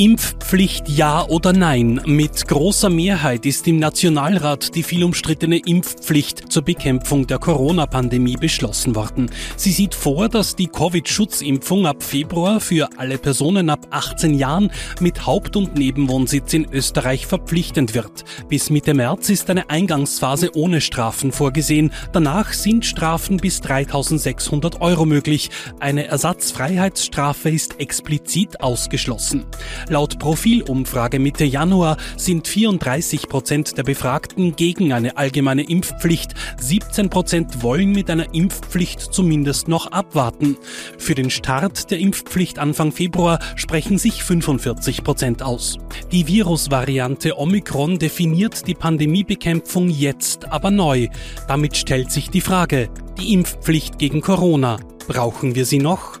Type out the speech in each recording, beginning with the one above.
Impfpflicht ja oder nein? Mit großer Mehrheit ist im Nationalrat die viel umstrittene Impfpflicht zur Bekämpfung der Corona-Pandemie beschlossen worden. Sie sieht vor, dass die Covid-Schutzimpfung ab Februar für alle Personen ab 18 Jahren mit Haupt- und Nebenwohnsitz in Österreich verpflichtend wird. Bis Mitte März ist eine Eingangsphase ohne Strafen vorgesehen. Danach sind Strafen bis 3600 Euro möglich. Eine Ersatzfreiheitsstrafe ist explizit ausgeschlossen. Laut Profilumfrage Mitte Januar sind 34 Prozent der Befragten gegen eine allgemeine Impfpflicht. 17 Prozent wollen mit einer Impfpflicht zumindest noch abwarten. Für den Start der Impfpflicht Anfang Februar sprechen sich 45 Prozent aus. Die Virusvariante Omikron definiert die Pandemiebekämpfung jetzt aber neu. Damit stellt sich die Frage, die Impfpflicht gegen Corona, brauchen wir sie noch?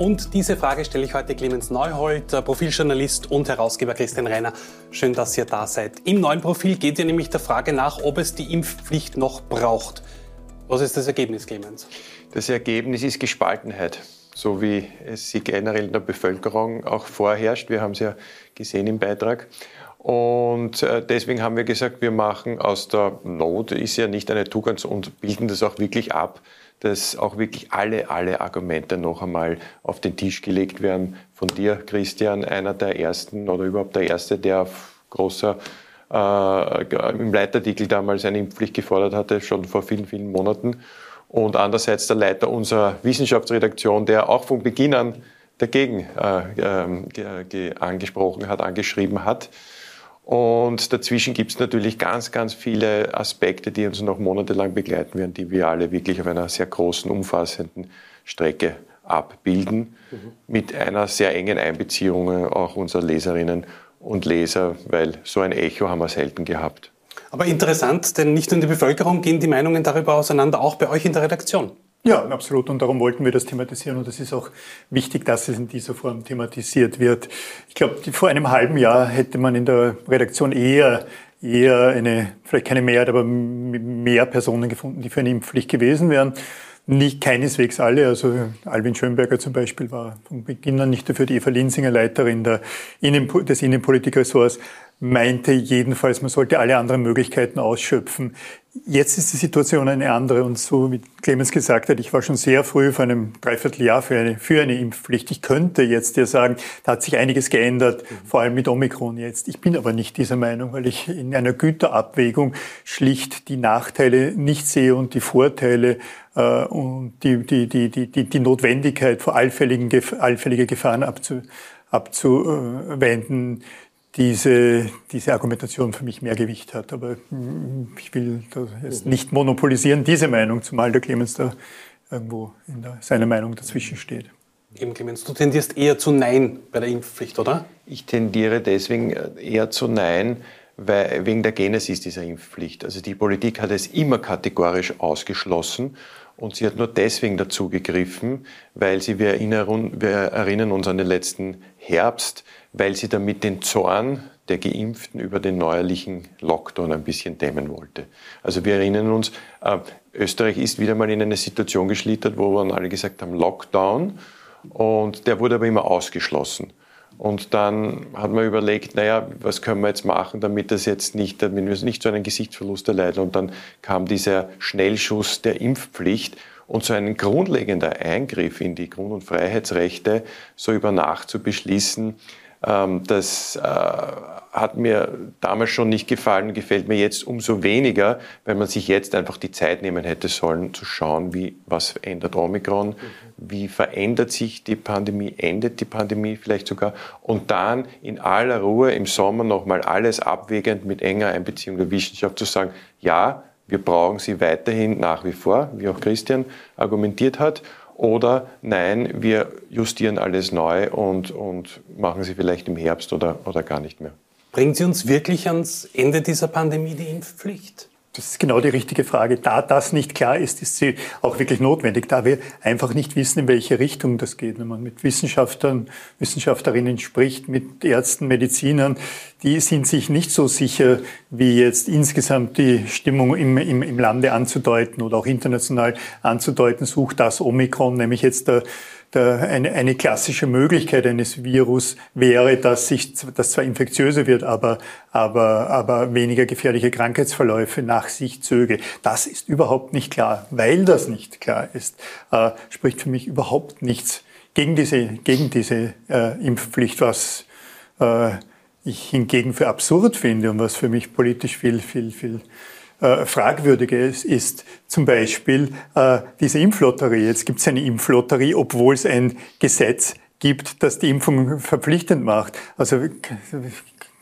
Und diese Frage stelle ich heute Clemens Neuhold, Profiljournalist und Herausgeber Christian Reiner. Schön, dass ihr da seid. Im neuen Profil geht ihr nämlich der Frage nach, ob es die Impfpflicht noch braucht. Was ist das Ergebnis, Clemens? Das Ergebnis ist Gespaltenheit, so wie es sie generell in der Bevölkerung auch vorherrscht. Wir haben es ja gesehen im Beitrag. Und äh, deswegen haben wir gesagt, wir machen aus der Not, ist ja nicht eine Tugend und bilden das auch wirklich ab, dass auch wirklich alle, alle Argumente noch einmal auf den Tisch gelegt werden. Von dir, Christian, einer der ersten oder überhaupt der erste, der auf großer äh, im Leitartikel damals eine Impfpflicht gefordert hatte, schon vor vielen, vielen Monaten. Und andererseits der Leiter unserer Wissenschaftsredaktion, der auch von Beginn an dagegen äh, äh, angesprochen hat, angeschrieben hat. Und dazwischen gibt es natürlich ganz, ganz viele Aspekte, die uns noch monatelang begleiten werden, die wir alle wirklich auf einer sehr großen, umfassenden Strecke abbilden, mhm. mit einer sehr engen Einbeziehung auch unserer Leserinnen und Leser, weil so ein Echo haben wir selten gehabt. Aber interessant, denn nicht nur in der Bevölkerung gehen die Meinungen darüber auseinander, auch bei euch in der Redaktion. Ja, absolut. Und darum wollten wir das thematisieren. Und es ist auch wichtig, dass es in dieser Form thematisiert wird. Ich glaube, vor einem halben Jahr hätte man in der Redaktion eher eher eine, vielleicht keine Mehrheit, aber mehr Personen gefunden, die für eine Impfpflicht gewesen wären. Nicht keineswegs alle. Also Alvin Schönberger zum Beispiel war von Beginn an nicht dafür. Die Eva Linsinger, Leiterin der Innen, des Innenpolitikressorts, meinte jedenfalls, man sollte alle anderen Möglichkeiten ausschöpfen. Jetzt ist die Situation eine andere und so wie Clemens gesagt hat, ich war schon sehr früh vor einem Dreivierteljahr für eine, für eine Impfpflicht. Ich könnte jetzt ja sagen, da hat sich einiges geändert, vor allem mit Omikron jetzt. Ich bin aber nicht dieser Meinung, weil ich in einer Güterabwägung schlicht die Nachteile nicht sehe und die Vorteile äh, und die, die, die, die, die Notwendigkeit vor allfälligen, allfällige Gefahren abzu, abzuwenden diese, diese Argumentation für mich mehr Gewicht hat. Aber mm, ich will das jetzt nicht monopolisieren, diese Meinung, zumal der Clemens da irgendwo in der, seiner Meinung dazwischen steht. Eben, Clemens, du tendierst eher zu Nein bei der Impfpflicht, oder? Ich tendiere deswegen eher zu Nein, weil, wegen der Genesis dieser Impfpflicht. Also die Politik hat es immer kategorisch ausgeschlossen und sie hat nur deswegen dazu gegriffen, weil sie, wir erinnern, wir erinnern uns an den letzten Herbst, weil sie damit den Zorn der Geimpften über den neuerlichen Lockdown ein bisschen dämmen wollte. Also wir erinnern uns, äh, Österreich ist wieder mal in eine Situation geschlittert, wo wir alle gesagt haben, Lockdown. Und der wurde aber immer ausgeschlossen. Und dann hat man überlegt, naja, was können wir jetzt machen, damit das jetzt nicht, damit wir nicht so einen Gesichtsverlust erleiden. Und dann kam dieser Schnellschuss der Impfpflicht und so ein grundlegender Eingriff in die Grund- und Freiheitsrechte so über Nacht zu beschließen, das äh, hat mir damals schon nicht gefallen, gefällt mir jetzt umso weniger, weil man sich jetzt einfach die Zeit nehmen hätte sollen, zu schauen, wie, was ändert Omikron, wie verändert sich die Pandemie, endet die Pandemie vielleicht sogar und dann in aller Ruhe im Sommer nochmal alles abwägend mit enger Einbeziehung der Wissenschaft zu sagen, ja, wir brauchen sie weiterhin nach wie vor, wie auch Christian argumentiert hat oder nein, wir justieren alles neu und, und machen sie vielleicht im Herbst oder, oder gar nicht mehr. Bringen Sie uns wirklich ans Ende dieser Pandemie die Impfpflicht? Das ist genau die richtige Frage. Da das nicht klar ist, ist sie auch wirklich notwendig, da wir einfach nicht wissen, in welche Richtung das geht. Wenn man mit Wissenschaftlern, Wissenschaftlerinnen spricht, mit Ärzten, Medizinern, die sind sich nicht so sicher, wie jetzt insgesamt die Stimmung im, im, im Lande anzudeuten oder auch international anzudeuten, sucht das Omikron, nämlich jetzt der der, eine, eine klassische Möglichkeit eines Virus wäre, dass sich das zwar infektiöser wird, aber, aber, aber weniger gefährliche Krankheitsverläufe nach sich zöge. Das ist überhaupt nicht klar. Weil das nicht klar ist, äh, spricht für mich überhaupt nichts gegen diese, gegen diese äh, Impfpflicht, was äh, ich hingegen für absurd finde und was für mich politisch viel, viel, viel äh, fragwürdiger ist, ist zum Beispiel äh, diese Impflotterie. Jetzt gibt es eine Impflotterie, obwohl es ein Gesetz gibt, das die Impfung verpflichtend macht. Also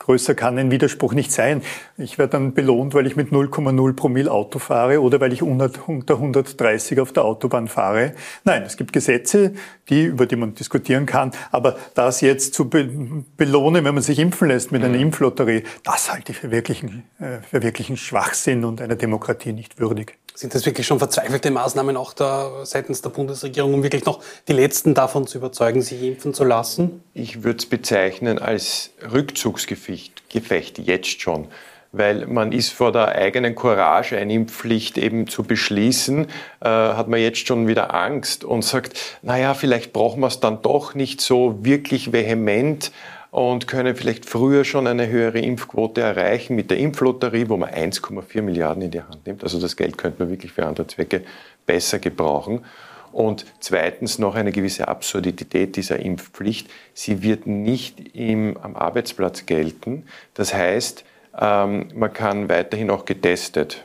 größer kann ein Widerspruch nicht sein. Ich werde dann belohnt, weil ich mit 0,0 Promille Auto fahre oder weil ich unter 130 auf der Autobahn fahre. Nein, es gibt Gesetze, die, über die man diskutieren kann. Aber das jetzt zu be belohnen, wenn man sich impfen lässt mit einer mhm. Impflotterie, das halte ich für wirklichen, äh, für wirklichen Schwachsinn und einer Demokratie nicht würdig. Sind das wirklich schon verzweifelte Maßnahmen auch da seitens der Bundesregierung, um wirklich noch die Letzten davon zu überzeugen, sich impfen zu lassen? Ich würde es bezeichnen als Rückzugsgefecht, jetzt schon. Weil man ist vor der eigenen Courage, eine Impfpflicht eben zu beschließen, äh, hat man jetzt schon wieder Angst und sagt, naja, vielleicht brauchen wir es dann doch nicht so wirklich vehement und können vielleicht früher schon eine höhere Impfquote erreichen mit der Impflotterie, wo man 1,4 Milliarden in die Hand nimmt. Also das Geld könnte man wirklich für andere Zwecke besser gebrauchen. Und zweitens noch eine gewisse Absurdität dieser Impfpflicht. Sie wird nicht im, am Arbeitsplatz gelten. Das heißt, ähm, man kann weiterhin auch getestet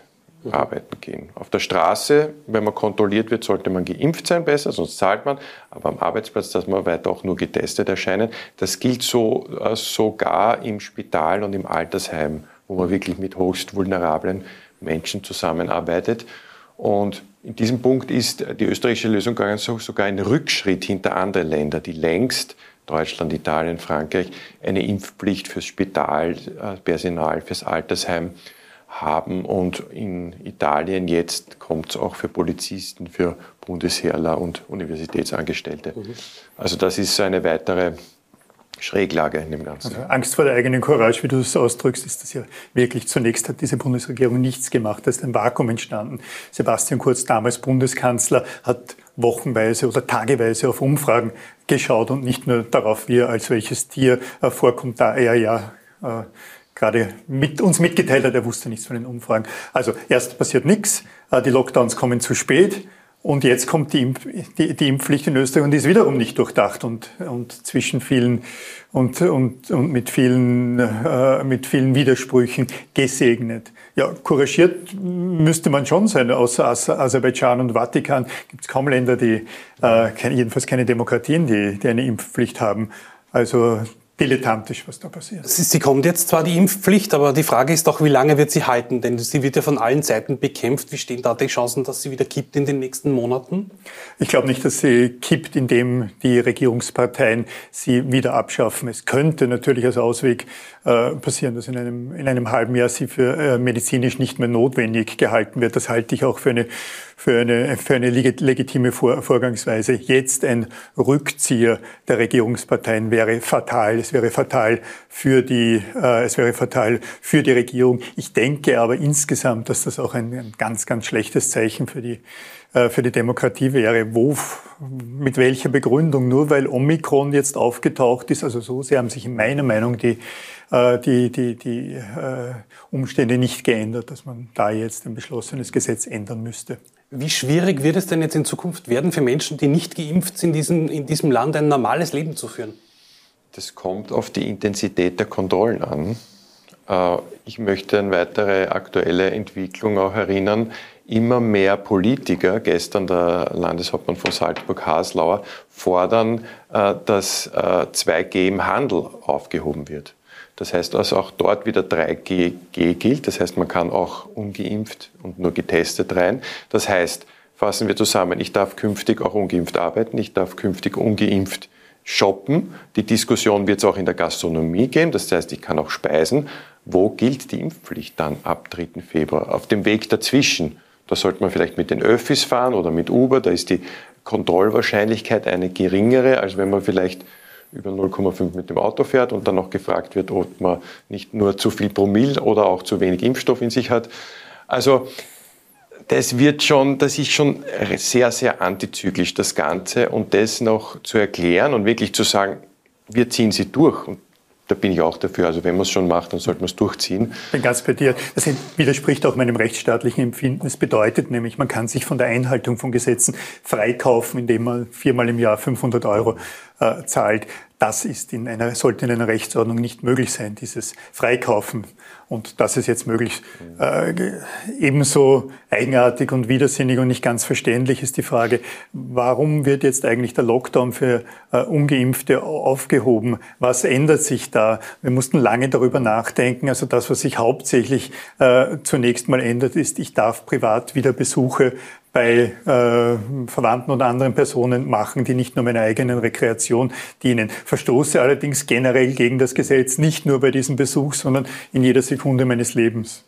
arbeiten gehen. Auf der Straße, wenn man kontrolliert wird, sollte man geimpft sein besser, sonst zahlt man. Aber am Arbeitsplatz, dass man weiter auch nur getestet erscheinen. Das gilt so, äh, sogar im Spital und im Altersheim, wo man wirklich mit höchst vulnerablen Menschen zusammenarbeitet. Und in diesem Punkt ist die österreichische Lösung sogar ein Rückschritt hinter andere Länder, die längst Deutschland, Italien, Frankreich eine Impfpflicht fürs Spitalpersonal, fürs Altersheim haben. Und in Italien jetzt kommt es auch für Polizisten, für Bundesheerler und Universitätsangestellte. Mhm. Also das ist eine weitere Schräglage in dem Ganzen. Also Angst vor der eigenen Courage, wie du es ausdrückst, ist das ja wirklich. Zunächst hat diese Bundesregierung nichts gemacht, da ist ein Vakuum entstanden. Sebastian Kurz, damals Bundeskanzler, hat wochenweise oder tageweise auf Umfragen geschaut und nicht nur darauf, wie er als welches Tier äh, vorkommt, da er ja äh, gerade mit uns mitgeteilt hat, er wusste nichts von den Umfragen. Also erst passiert nichts, äh, die Lockdowns kommen zu spät und jetzt kommt die, Impf die, die Impfpflicht in Österreich und die ist wiederum nicht durchdacht und, und zwischen vielen und, und, und mit, vielen, äh, mit vielen Widersprüchen gesegnet. Ja, couragiert müsste man schon sein. Außer Aserbaidschan und Vatikan gibt es kaum Länder, die äh, jedenfalls keine Demokratien, die, die eine Impfpflicht haben. Also dilettantisch, was da passiert. Sie, sie kommt jetzt zwar die Impfpflicht, aber die Frage ist doch, wie lange wird sie halten? Denn sie wird ja von allen Seiten bekämpft. Wie stehen da die Chancen, dass sie wieder kippt in den nächsten Monaten? Ich glaube nicht, dass sie kippt, indem die Regierungsparteien sie wieder abschaffen. Es könnte natürlich als Ausweg äh, passieren, dass in einem, in einem halben Jahr sie für äh, medizinisch nicht mehr notwendig gehalten wird. Das halte ich auch für eine, für eine, für eine legitime Vor Vorgangsweise. Jetzt ein Rückzieher der Regierungsparteien wäre fatal. Es wäre fatal für die, äh, es wäre fatal für die Regierung. Ich denke aber insgesamt, dass das auch ein, ein ganz, ganz schlechtes Zeichen für die äh, für die Demokratie wäre. Wo, mit welcher Begründung? Nur weil Omikron jetzt aufgetaucht ist, also so sehr haben sich in meiner Meinung die, äh, die, die, die äh, Umstände nicht geändert, dass man da jetzt ein beschlossenes Gesetz ändern müsste. Wie schwierig wird es denn jetzt in Zukunft werden für Menschen, die nicht geimpft sind, in diesem, in diesem Land ein normales Leben zu führen? Das kommt auf die Intensität der Kontrollen an. Ich möchte an weitere aktuelle Entwicklung auch erinnern immer mehr Politiker, gestern der Landeshauptmann von Salzburg Haslauer, fordern, äh, dass 2G äh, im Handel aufgehoben wird. Das heißt also auch dort wieder 3G gilt. Das heißt, man kann auch ungeimpft und nur getestet rein. Das heißt, fassen wir zusammen, ich darf künftig auch ungeimpft arbeiten, ich darf künftig ungeimpft shoppen. Die Diskussion wird es auch in der Gastronomie gehen. Das heißt, ich kann auch speisen. Wo gilt die Impfpflicht dann ab 3. Februar? Auf dem Weg dazwischen da sollte man vielleicht mit den Öffis fahren oder mit Uber. Da ist die Kontrollwahrscheinlichkeit eine geringere, als wenn man vielleicht über 0,5 mit dem Auto fährt und dann noch gefragt wird, ob man nicht nur zu viel Promille oder auch zu wenig Impfstoff in sich hat. Also das wird schon, das ist schon sehr, sehr antizyklisch, das Ganze. Und das noch zu erklären und wirklich zu sagen, wir ziehen sie durch. Und da bin ich auch dafür. Also wenn man es schon macht, dann sollte man es durchziehen. Ich bin ganz bei dir. Das widerspricht auch meinem rechtsstaatlichen Empfinden. Es bedeutet nämlich, man kann sich von der Einhaltung von Gesetzen freikaufen, indem man viermal im Jahr 500 Euro äh, zahlt. Das ist in einer, sollte in einer Rechtsordnung nicht möglich sein, dieses Freikaufen. Und das ist jetzt möglich. Äh, ebenso eigenartig und widersinnig und nicht ganz verständlich ist die Frage, warum wird jetzt eigentlich der Lockdown für äh, Ungeimpfte aufgehoben? Was ändert sich da? Wir mussten lange darüber nachdenken. Also das, was sich hauptsächlich äh, zunächst mal ändert, ist, ich darf privat wieder Besuche bei äh, Verwandten und anderen Personen machen, die nicht nur meiner eigenen Rekreation dienen. Verstoße allerdings generell gegen das Gesetz, nicht nur bei diesem Besuch, sondern in jeder Sekunde meines Lebens.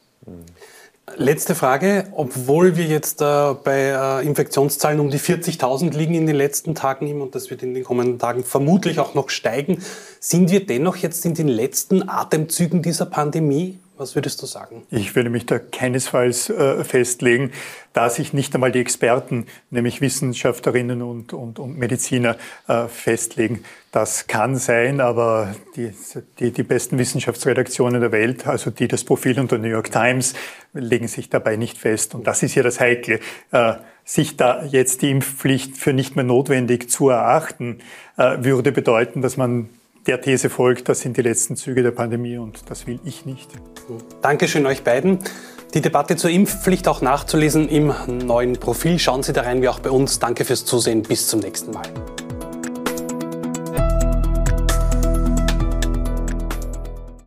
Letzte Frage. Obwohl wir jetzt äh, bei äh, Infektionszahlen um die 40.000 liegen in den letzten Tagen und das wird in den kommenden Tagen vermutlich auch noch steigen, sind wir dennoch jetzt in den letzten Atemzügen dieser Pandemie? Was würdest du sagen? Ich würde mich da keinesfalls äh, festlegen, da sich nicht einmal die Experten, nämlich Wissenschaftlerinnen und, und, und Mediziner, äh, festlegen. Das kann sein, aber die, die, die besten Wissenschaftsredaktionen der Welt, also die das Profil und der New York Times, legen sich dabei nicht fest. Und das ist ja das Heikle. Äh, sich da jetzt die Impfpflicht für nicht mehr notwendig zu erachten, äh, würde bedeuten, dass man der These folgt, das sind die letzten Züge der Pandemie und das will ich nicht. Dankeschön euch beiden. Die Debatte zur Impfpflicht auch nachzulesen im neuen Profil. Schauen Sie da rein, wie auch bei uns. Danke fürs Zusehen. Bis zum nächsten Mal.